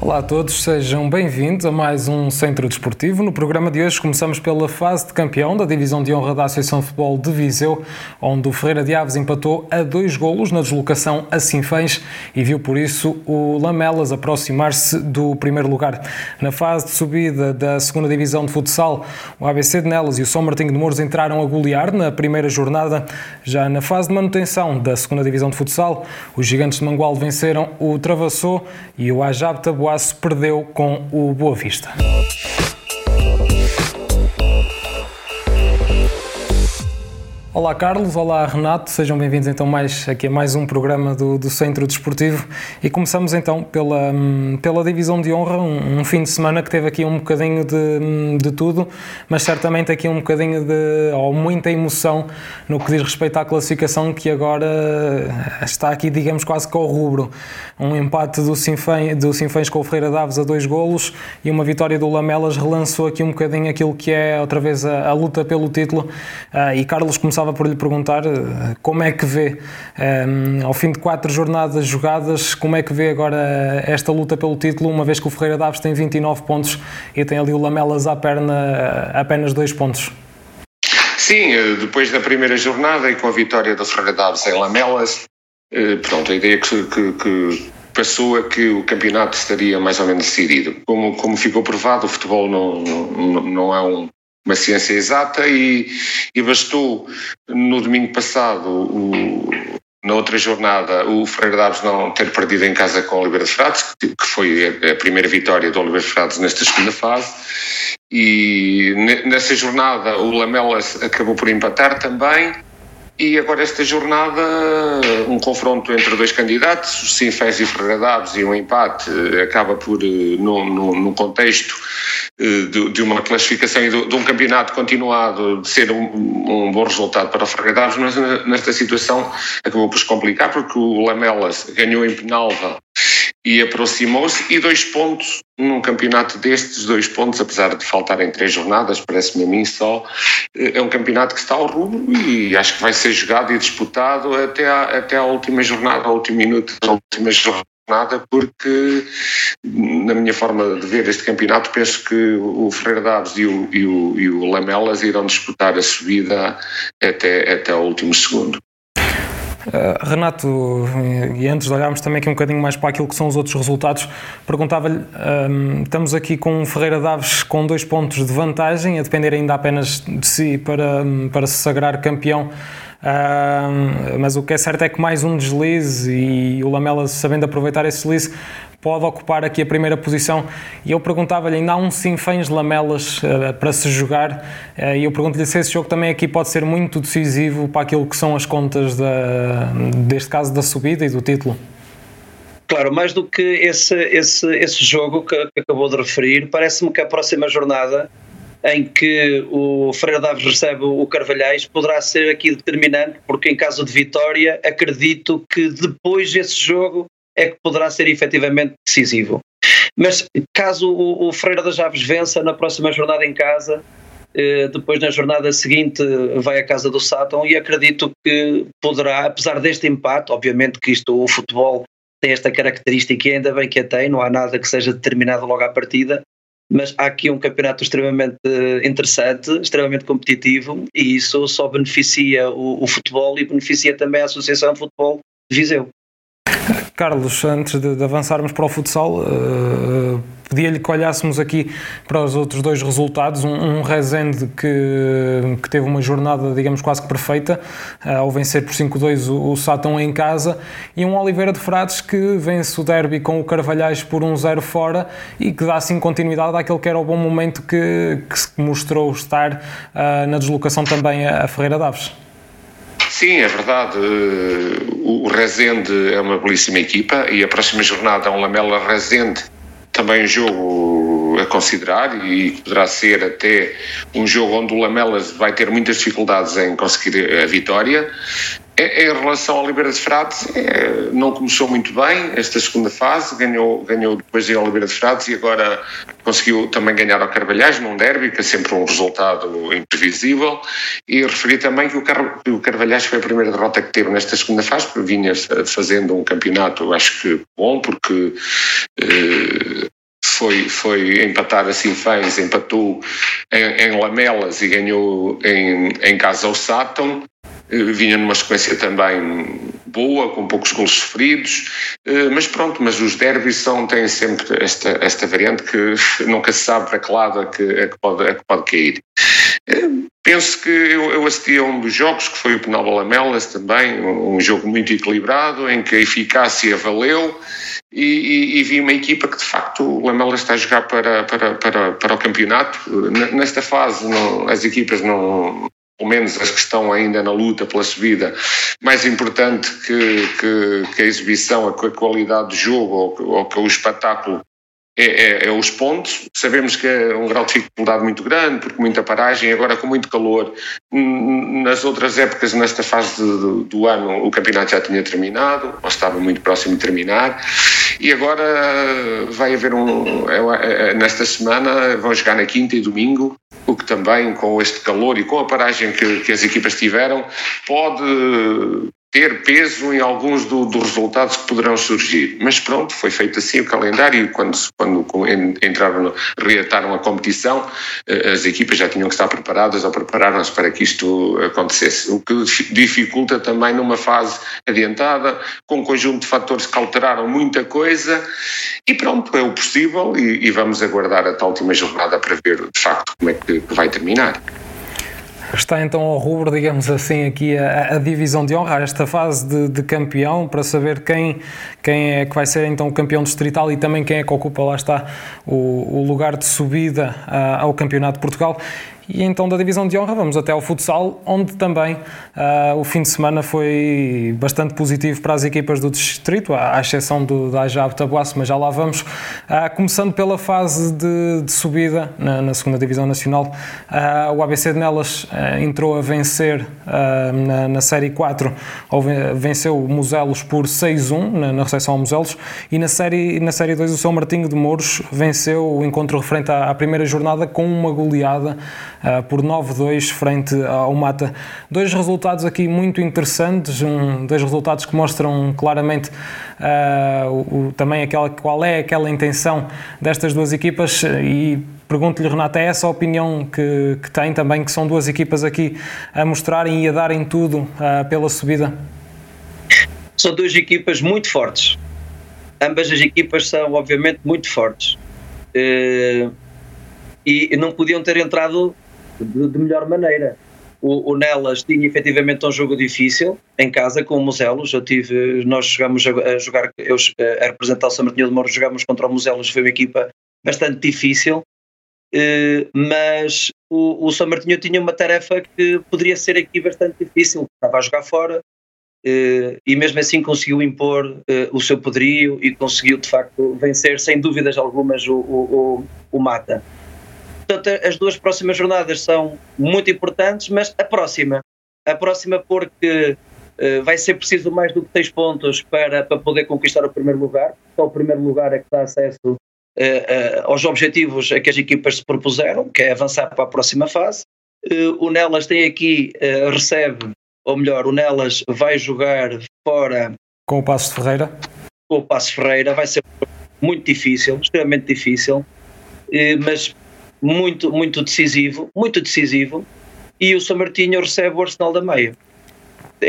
Olá a todos, sejam bem-vindos a mais um Centro Desportivo. No programa de hoje começamos pela fase de campeão da Divisão de Honra da Associação de Futebol de Viseu, onde o Ferreira de Aves empatou a dois golos na deslocação a Sinfãs e viu por isso o Lamelas aproximar-se do primeiro lugar. Na fase de subida da segunda Divisão de Futsal, o ABC de Nelas e o São Martinho de Mouros entraram a golear na primeira jornada. Já na fase de manutenção da segunda Divisão de Futsal, os Gigantes de Mangualde venceram o Travassou e o Ajab Taboá Boaço perdeu com o Boa Vista. Olá Carlos, olá Renato, sejam bem-vindos então mais aqui a mais um programa do, do Centro Desportivo. E começamos então pela, pela Divisão de Honra, um, um, fim de semana que teve aqui um bocadinho de, de tudo, mas certamente aqui um bocadinho de, ou muita emoção no que diz respeito à classificação que agora está aqui digamos quase com o rubro, um empate do Sinfãs, do Sinfãs com o Ferreira Daves a dois golos e uma vitória do Lamelas relançou aqui um bocadinho aquilo que é outra vez a, a luta pelo título. Uh, e Carlos começava começava por lhe perguntar eh, como é que vê, um, eh, ao fim de quatro jornadas jogadas, como é que vê agora esta luta pelo título, uma vez que o Ferreira Daves tem 29 pontos e tem ali o Lamelas à perna eh, apenas dois pontos? Sim, depois da primeira jornada e com a vitória do Ferreira Daves em Lamelas, pronto, a ideia que, que, que passou é que o campeonato estaria mais ou menos decidido. Como, como ficou provado, o futebol não, não, não é um, uma ciência exata e, e bastou no domingo passado o, na outra jornada o Ferreira Daves não ter perdido em casa com o Oliveira de Frades, que foi a primeira vitória do Oliveira de Frades nesta segunda fase. E nessa jornada o Lamelas acabou por empatar também. E agora esta jornada, um confronto entre dois candidatos, o Sinfés e Ferreira Daves, e um empate, eh, acaba por, eh, no contexto de, de, uma classificação e de, um campeonato continuado, de ser um, um bom resultado para o Ferreira Daves, mas nesta situação acabou por se complicar, porque o Lamelas ganhou em Penalva e aproximou-se e dois pontos num campeonato destes, dois pontos, apesar de faltarem três jornadas, parece-me a mim só, é um campeonato que está ao rumo e acho que vai ser jogado e disputado até à, até à última jornada, ao último minuto da última jornada, porque na minha forma de ver este campeonato penso que o Ferreira Daves e o, e o, e o Lamelas irão disputar a subida até, até ao último segundo. Uh, Renato, e antes de olharmos também aqui um bocadinho mais para aquilo que são os outros resultados, perguntava-lhe: um, ehm, estamos aqui com o Ferreira Daves com dois pontos de vantagem, a depender ainda apenas de si para, para se sagrar campeão. Uh, mas o que é certo é que mais um deslize e o Lamela, sabendo aproveitar esse deslize, pode ocupar aqui a primeira posição. E eu perguntava-lhe, ainda há um Sinfãs Lamelas uh, para se jogar, uh, e eu pergunto-lhe se esse jogo também aqui pode ser muito decisivo para aquilo que são as contas, da, deste caso, da subida e do título. Claro, mais do que esse, esse, esse jogo que, que acabou de referir, parece-me que a próxima jornada em que o Freire Daves recebe o Carvalhais poderá ser aqui determinante, porque em caso de vitória acredito que depois desse jogo é que poderá ser efetivamente decisivo. Mas caso o, o Freire das Aves vença na próxima jornada em casa, eh, depois na jornada seguinte vai à casa do Sátão e acredito que poderá, apesar deste empate, obviamente que isto, o futebol tem esta característica e ainda bem que a tem, não há nada que seja determinado logo à partida, mas há aqui um campeonato extremamente interessante, extremamente competitivo e isso só beneficia o, o futebol e beneficia também a Associação de Futebol de Viseu. Carlos, antes de, de, avançarmos para o futsal, uh, pedia-lhe que olhássemos aqui para os outros dois resultados. Um, um Rezende que, que teve uma jornada, digamos, quase que perfeita, uh, ao vencer por 5-2 o, o Sátão em casa, e um Oliveira de Frades que vence o derby com o Carvalhais por 1-0 fora e que dá assim continuidade àquele que era o bom momento que, que se mostrou estar uh, na deslocação também a, a Ferreira Daves. Sim, é verdade. O Rezende é uma belíssima equipa e a próxima jornada é um Lamela Rezende, também um jogo a considerar e poderá ser até um jogo onde o Lamelas vai ter muitas dificuldades em conseguir a vitória. Em relação ao Oliveira de Frades, é, não começou muito bem esta segunda fase, ganhou, ganhou depois em Oliveira de Frades e agora conseguiu também ganhar ao Carvalhais num derby, que é sempre um resultado imprevisível. E referi também que o, Car o Carvalhais foi a primeira derrota que teve nesta segunda fase, porque vinha fazendo um campeonato, acho que bom, porque eh, foi, foi empatar assim fãs, empatou em, em, Lamelas e ganhou em, em casa ao Sátão. Vinha numa sequência também boa, com poucos gols sofridos, eh, mas pronto, mas os derbys são, têm sempre esta, esta variante que nunca se sabe para que lado é que, é que, pode, é que pode cair. Eh, penso que eu, eu assisti a um dos jogos, que foi o Penal Lamelas também, um jogo muito equilibrado, em que a eficácia valeu, e, e, e, vi uma equipa que de facto o Lamela está a jogar para, para, para, para o campeonato. Nesta fase não, as equipas não, pelo menos as que estão ainda na luta pela subida, mais importante que, que, que a exibição, a, qualidade do jogo ou, ou que o espetáculo é, é, é, os pontos. Sabemos que é um grau de dificuldade muito grande, porque muita paragem, agora com muito calor. Nas outras épocas, nesta fase do, do ano, o campeonato já tinha terminado, ou estava muito próximo de terminar, e agora vai haver um. É, é, nesta semana vão jogar na quinta e domingo, o que também, com este calor e com a paragem que, que as equipas tiveram, pode ter peso em alguns do, dos resultados que poderão surgir. Mas pronto, foi feito assim o calendário quando, quando entraram, reataram a competição, eh, as equipas já tinham que estar preparadas ou prepararam-se para que isto acontecesse. O que dificulta também numa fase adiantada, com um conjunto de fatores que alteraram muita coisa e pronto, é o possível e, e vamos aguardar a tal última jornada para ver de facto como é que vai terminar. Está então ao rubro, digamos assim, aqui a, a divisão de honra, esta fase de, de, campeão, para saber quem, quem é que vai ser então o campeão distrital e também quem é que ocupa, lá está, o, o lugar de subida uh, ao Campeonato de Portugal. E então da divisão de honra vamos até ao futsal, onde também uh, o fim de semana foi bastante positivo para as equipas do distrito, à, exceção do, da Ajab Tabuaço, mas já lá vamos. Uh, começando pela fase de, de subida na, na, segunda divisão nacional, uh, o ABC de Nelas entrou a vencer na, na, Série 4, venceu o Muselos por 6-1 na, na recepção ao Muselos, e na Série, na série 2 o São Martinho de Mouros venceu o encontro referente à, à primeira jornada com uma goleada por 9-2 frente ao Mata. Dois resultados aqui muito interessantes, um, dois resultados que mostram claramente uh, o, também aquela, qual é aquela intenção destas duas equipas e pergunto-lhe, Renata, é essa a opinião que, que tem também, que são duas equipas aqui a mostrarem e a darem tudo uh, pela subida? São duas equipas muito fortes. Ambas as equipas são, obviamente, muito fortes. Uh, e não podiam ter entrado de, de melhor maneira. O, o, Nelas tinha efetivamente um jogo difícil em casa com o Muselos. Eu tive, nós chegamos a, a jogar, eu, a representar o São Martinho de Moro, jogamos contra o Muselos, foi uma equipa bastante difícil. Uh, mas o, o São Martinho tinha uma tarefa que poderia ser aqui bastante difícil. Estava a jogar fora uh, e mesmo assim conseguiu impor uh, o seu poderio e conseguiu de facto vencer sem dúvidas algumas o, o, o Mata. Portanto, as duas próximas jornadas são muito importantes, mas a próxima, a próxima porque uh, vai ser preciso mais do que seis pontos para, para poder conquistar o primeiro lugar. Só o primeiro lugar é que dá acesso uh, uh, aos objetivos a que as equipas se propuseram, que é avançar para a próxima fase. o Nelas tem aqui, recebe, ou melhor, o Nelas vai jogar fora. Com o Passo Ferreira? Com o Passo Ferreira, vai ser muito difícil, extremamente difícil, mas muito, muito decisivo, muito decisivo, e o São Martinho recebe o Arsenal da Meia,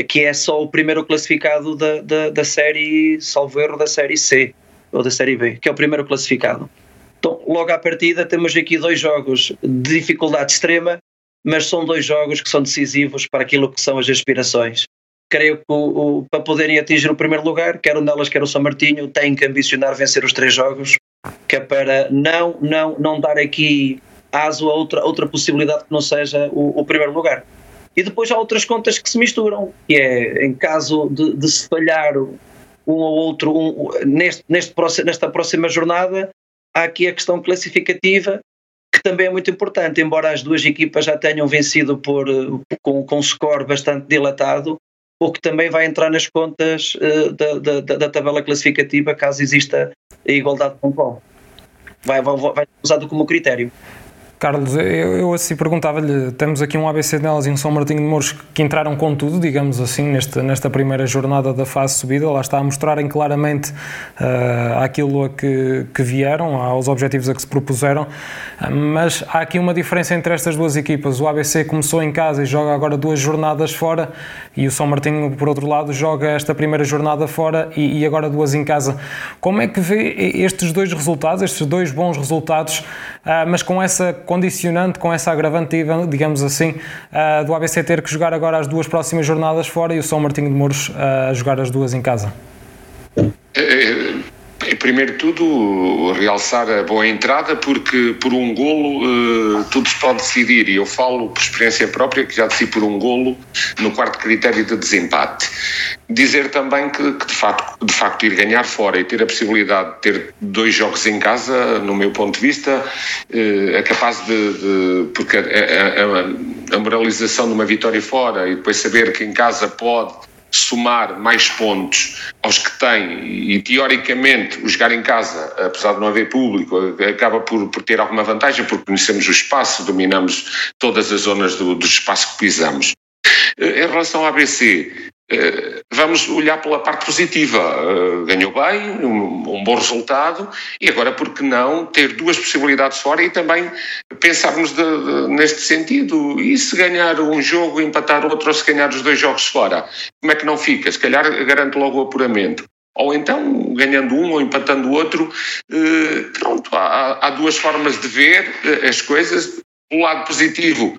que é só o primeiro classificado da, da, da série, salvo erro, da série C, ou da série B, que é o primeiro classificado. Então, logo à partida, temos aqui dois jogos de dificuldade extrema, mas são dois jogos que são decisivos para aquilo que são as aspirações. Creio que o, o, para poderem atingir o primeiro lugar, quer o Nelas, quer o São Martinho, têm que ambicionar vencer os três jogos que é para não, não, não dar aqui aso a outra, outra possibilidade que não seja o, o primeiro lugar. E depois há outras contas que se misturam, que é em caso de, de se falhar um ou outro um, neste, neste, nesta próxima jornada, há aqui a questão classificativa, que também é muito importante, embora as duas equipas já tenham vencido por, com, com um score bastante dilatado, o que também vai entrar nas contas uh, da, da, da, tabela classificativa caso exista a igualdade de pontual. Vai, vai, vai usado como critério. Carlos, eu, eu assim perguntava-lhe, temos aqui um ABC Nelas e um São Martinho de Mouros que entraram com tudo, digamos assim, neste, nesta primeira jornada da fase subida, lá está a mostrarem claramente uh, aquilo a que, que vieram, aos objetivos a que se propuseram, uh, mas há aqui uma diferença entre estas duas equipas, o ABC começou em casa e joga agora duas jornadas fora, e o São Martinho, por outro lado, joga esta primeira jornada fora e, e agora duas em casa. Como é que vê estes dois resultados, estes dois bons resultados, uh, mas com essa condicionante, com essa agravante, digamos assim, uh, do ABC ter que jogar agora as duas próximas jornadas fora e o São Martinho de Mouros uh, a jogar as duas em casa? Primeiro de tudo, realçar a boa entrada, porque por um golo uh, tudo se pode decidir. E eu falo por experiência própria, que já decidi por um golo no quarto critério de desempate. Dizer também que, que, de, facto, de facto ir ganhar fora e ter a possibilidade de ter dois jogos em casa, no meu ponto de vista, uh, é capaz de. de porque a, a, a moralização de uma vitória fora e depois saber que em casa pode somar mais pontos aos que tem e teoricamente o jogar em casa, apesar de não haver público, acaba por, por ter alguma vantagem porque conhecemos o espaço, dominamos todas as zonas do, do espaço que pisamos. Eh, em relação ao ABC, eh, vamos olhar pela parte positiva. Eh, ganhou bem, um, bom resultado, e agora, por que não ter duas possibilidades fora e também pensarmos de, de, neste sentido? E se ganhar um jogo, empatar outro, ou se ganhar os dois jogos fora? Como é que não fica? Se calhar garante logo o apuramento. Ou então, ganhando um ou empatando o outro, eh, pronto, há, há duas formas de ver as coisas. O lado positivo,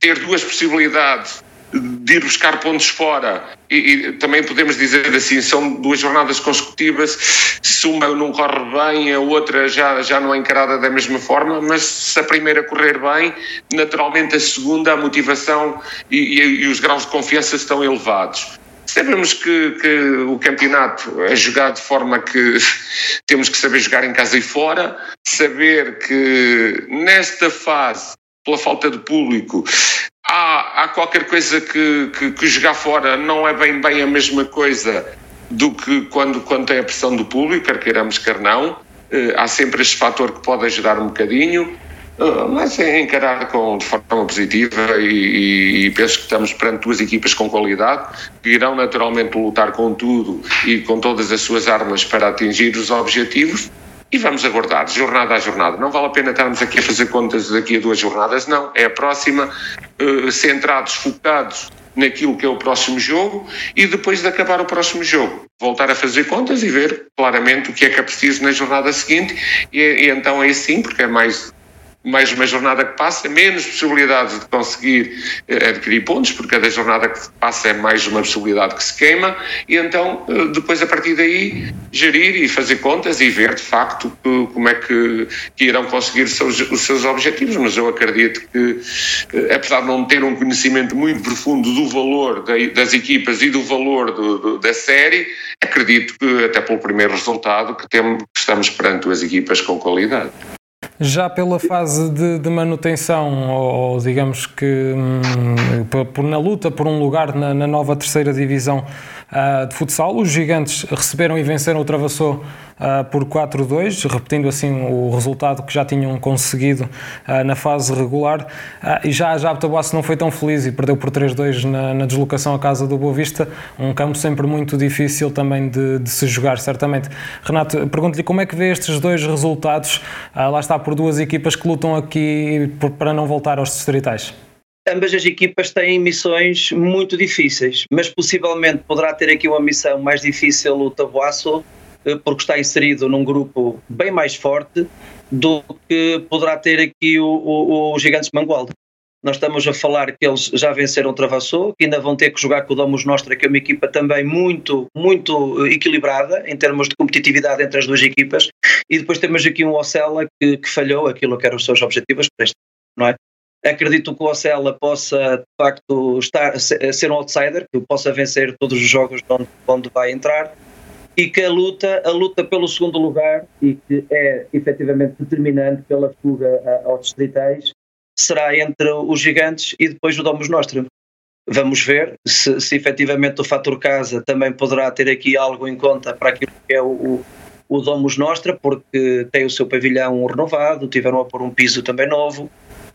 ter duas possibilidades de ir buscar pontos fora. E, e, também podemos dizer assim, são duas jornadas consecutivas, se uma não corre bem, a outra já, já não é encarada da mesma forma, mas se a primeira correr bem, naturalmente a segunda, a motivação e, e, os graus de confiança estão elevados. Sabemos que, que, o campeonato é jogado de forma que temos que saber jogar em casa e fora, saber que nesta fase, pela falta de público, há, há qualquer coisa que, que, que, jogar fora não é bem, bem a mesma coisa do que quando, quando tem a pressão do público, quer queiramos, quer não. Uh, há sempre este fator que pode ajudar um bocadinho, uh, mas é encarar com, de forma positiva e, e, penso que estamos perante duas equipas com qualidade que irão naturalmente lutar com tudo e com todas as suas armas para atingir os objetivos e vamos aguardar, jornada a jornada. Não vale a pena estarmos aqui a fazer contas daqui a duas jornadas, não. É a próxima, uh, centrados, focados naquilo que é o próximo jogo e depois de acabar o próximo jogo, voltar a fazer contas e ver claramente o que é que é preciso na jornada seguinte. E, e então é assim, porque é mais mais uma jornada que passa, menos possibilidades de conseguir eh, adquirir pontos, porque cada jornada que passa é mais uma possibilidade que se queima, e então eh, depois a partir daí gerir e fazer contas e ver de facto como é que, que irão conseguir os seus, os seus objetivos, mas eu acredito que, eh, apesar de não ter um conhecimento muito profundo do valor das equipas e do valor do, do, da série, acredito que até pelo primeiro resultado que, temos, que estamos perante as equipas com qualidade. Já pela fase de, de manutenção, ou, digamos que hum, por, na luta por um lugar na, na nova terceira divisão uh, de futsal, os gigantes receberam e venceram o Travassou uh, por 4-2, repetindo assim o resultado que já tinham conseguido uh, na fase regular. E já a Jabtabuaço não foi tão feliz e perdeu por 3-2 na, na, deslocação à casa do Boa Vista, um campo sempre muito difícil também de, de se jogar, certamente. Renato, pergunto-lhe como é que vê estes dois resultados, lá está por duas equipas que lutam aqui para não voltar aos distritais ambas as equipas têm missões muito difíceis, mas possivelmente poderá ter aqui uma missão mais difícil o Tabuaço eh, porque está inserido num grupo bem mais forte do que poderá ter aqui o, o, o Gigantes Mangualde. Nós estamos a falar que eles já venceram o Travassou, que ainda vão ter que jogar com o Domus Nostra, que é uma equipa também muito, muito eh, equilibrada em termos de competitividade entre as duas equipas. E depois temos aqui um Ocela que, que falhou aquilo que eram os seus objetivos para este, não é? Acredito que o Ocela possa, de facto, estar, ser um outsider, que possa vencer todos os jogos onde, onde vai entrar e que a luta, a luta pelo segundo lugar, e que é efetivamente determinante pela fuga aos distritais, será entre os gigantes e depois o Domus Nostrum. Vamos ver se, se efetivamente o fator casa também poderá ter aqui algo em conta para aquilo que é o, o Domus Nostra, porque tem o seu pavilhão renovado, tiveram a pôr um piso também novo,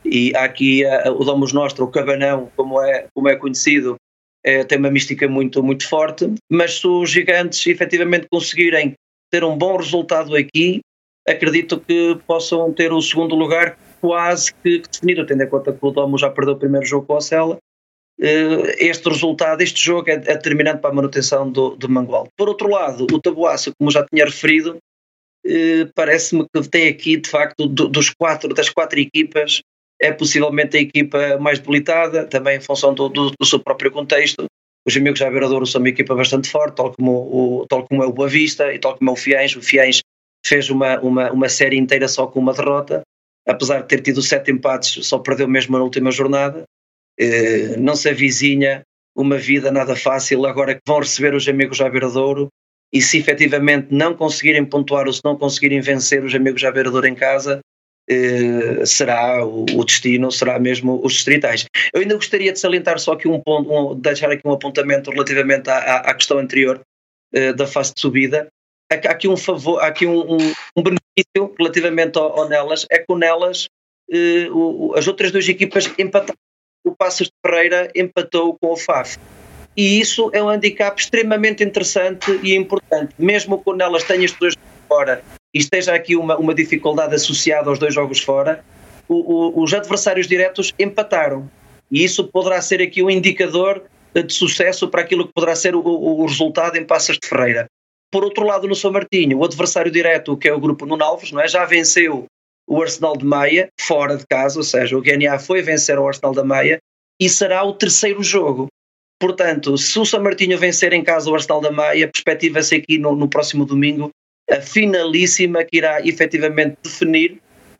e há aqui a, o Domus Nostra, o Cabanão, como é, como é conhecido, é, tem uma mística muito, muito forte, mas se os gigantes efetivamente conseguirem ter um bom resultado aqui, acredito que possam ter o segundo lugar quase que, definido, tendo em conta que o Domus já perdeu o primeiro jogo com a Sela. Eh, este resultado, este jogo é, determinante para a manutenção do, do Mangual. Por outro lado, o Tabuaço, como já tinha referido, eh, parece-me que tem aqui, de facto, dos quatro, das quatro equipas, é possivelmente a equipa mais debilitada, também em função do, do, do seu próprio contexto. Os amigos já Beiradouro são uma equipa bastante forte, tal como, o, tal como é o Boa Vista e tal como é o Fiães. O Fiães fez uma, uma, uma série inteira só com uma derrota, apesar de ter tido sete empates, só perdeu mesmo na última jornada. Eh, não se avizinha uma vida nada fácil agora que vão receber os amigos já Beiradouro e se efetivamente não conseguirem pontuar ou se não conseguirem vencer os amigos já Beiradouro em casa, eh, será o, destino, será mesmo os distritais. Eu ainda gostaria de salientar só aqui um ponto, um, deixar aqui um apontamento relativamente à, à questão anterior uh, da fase de subida. Há, há aqui um favor, aqui um, um, um benefício relativamente ao, ao, Nelas, é que o Nelas, uh, o, as outras duas equipas empataram. O Passos de Ferreira empatou com o FAF. E isso é um handicap extremamente interessante e importante. Mesmo que o Nelas tenha estes dois fora e esteja aqui uma, uma dificuldade associada aos dois jogos fora, o, o, os adversários diretos empataram. E isso poderá ser aqui um indicador de sucesso para aquilo que poderá ser o, o resultado em Passas de Ferreira. Por outro lado, no São Martinho, o adversário direto, que é o grupo Nuno Alves, não é? já venceu o Arsenal de Maia, fora de casa, ou seja, o GNA foi vencer o Arsenal da Maia e será o terceiro jogo. Portanto, se o São Martinho vencer em casa o Arsenal da Maia, perspectiva-se aqui no, no próximo domingo a finalíssima que irá efetivamente definir,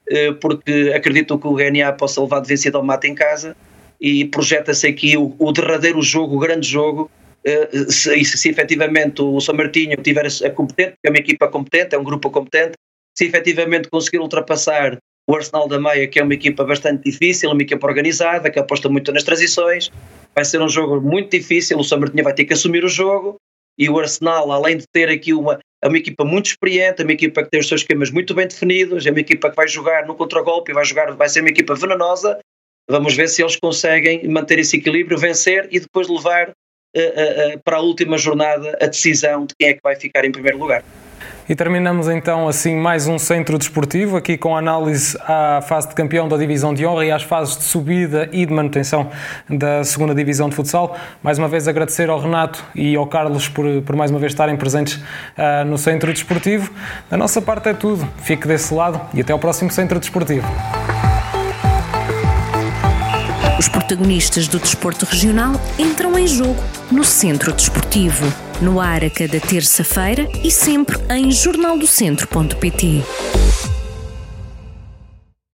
eh, porque acredito que o GNA possa levar de vencido ao mate em casa e projeta-se aqui o, o, derradeiro jogo, o grande jogo. Eh, se, se, se efetivamente o São Martinho tiver a competente, é uma equipa competente, é um grupo competente, se efetivamente conseguir ultrapassar o Arsenal da Maia, que é uma equipa bastante difícil, uma equipa organizada, que aposta muito nas transições, vai ser um jogo muito difícil, o São Martinho vai ter que assumir o jogo e o Arsenal, além de ter aqui uma, é uma equipa muito experiente, é uma equipa que tem os seus esquemas muito bem definidos, é uma equipa que vai jogar no contragolpe vai jogar, vai ser uma equipa venenosa. Vamos ver se eles conseguem manter esse equilíbrio, vencer e depois levar uh, uh, uh, para a última jornada a decisão de quem é que vai ficar em primeiro lugar. E terminamos então assim mais um centro desportivo, aqui com análise à fase de campeão da divisão de honra e às fases de subida e de manutenção da segunda divisão de futsal. Mais uma vez agradecer ao Renato e ao Carlos por, por mais uma vez estarem presentes uh, no centro desportivo. Da nossa parte é tudo. Fique desse lado e até ao próximo centro desportivo. Os protagonistas do desporto regional entram em jogo no centro desportivo no ar a cada terça-feira e sempre em jornaldocentro.pt.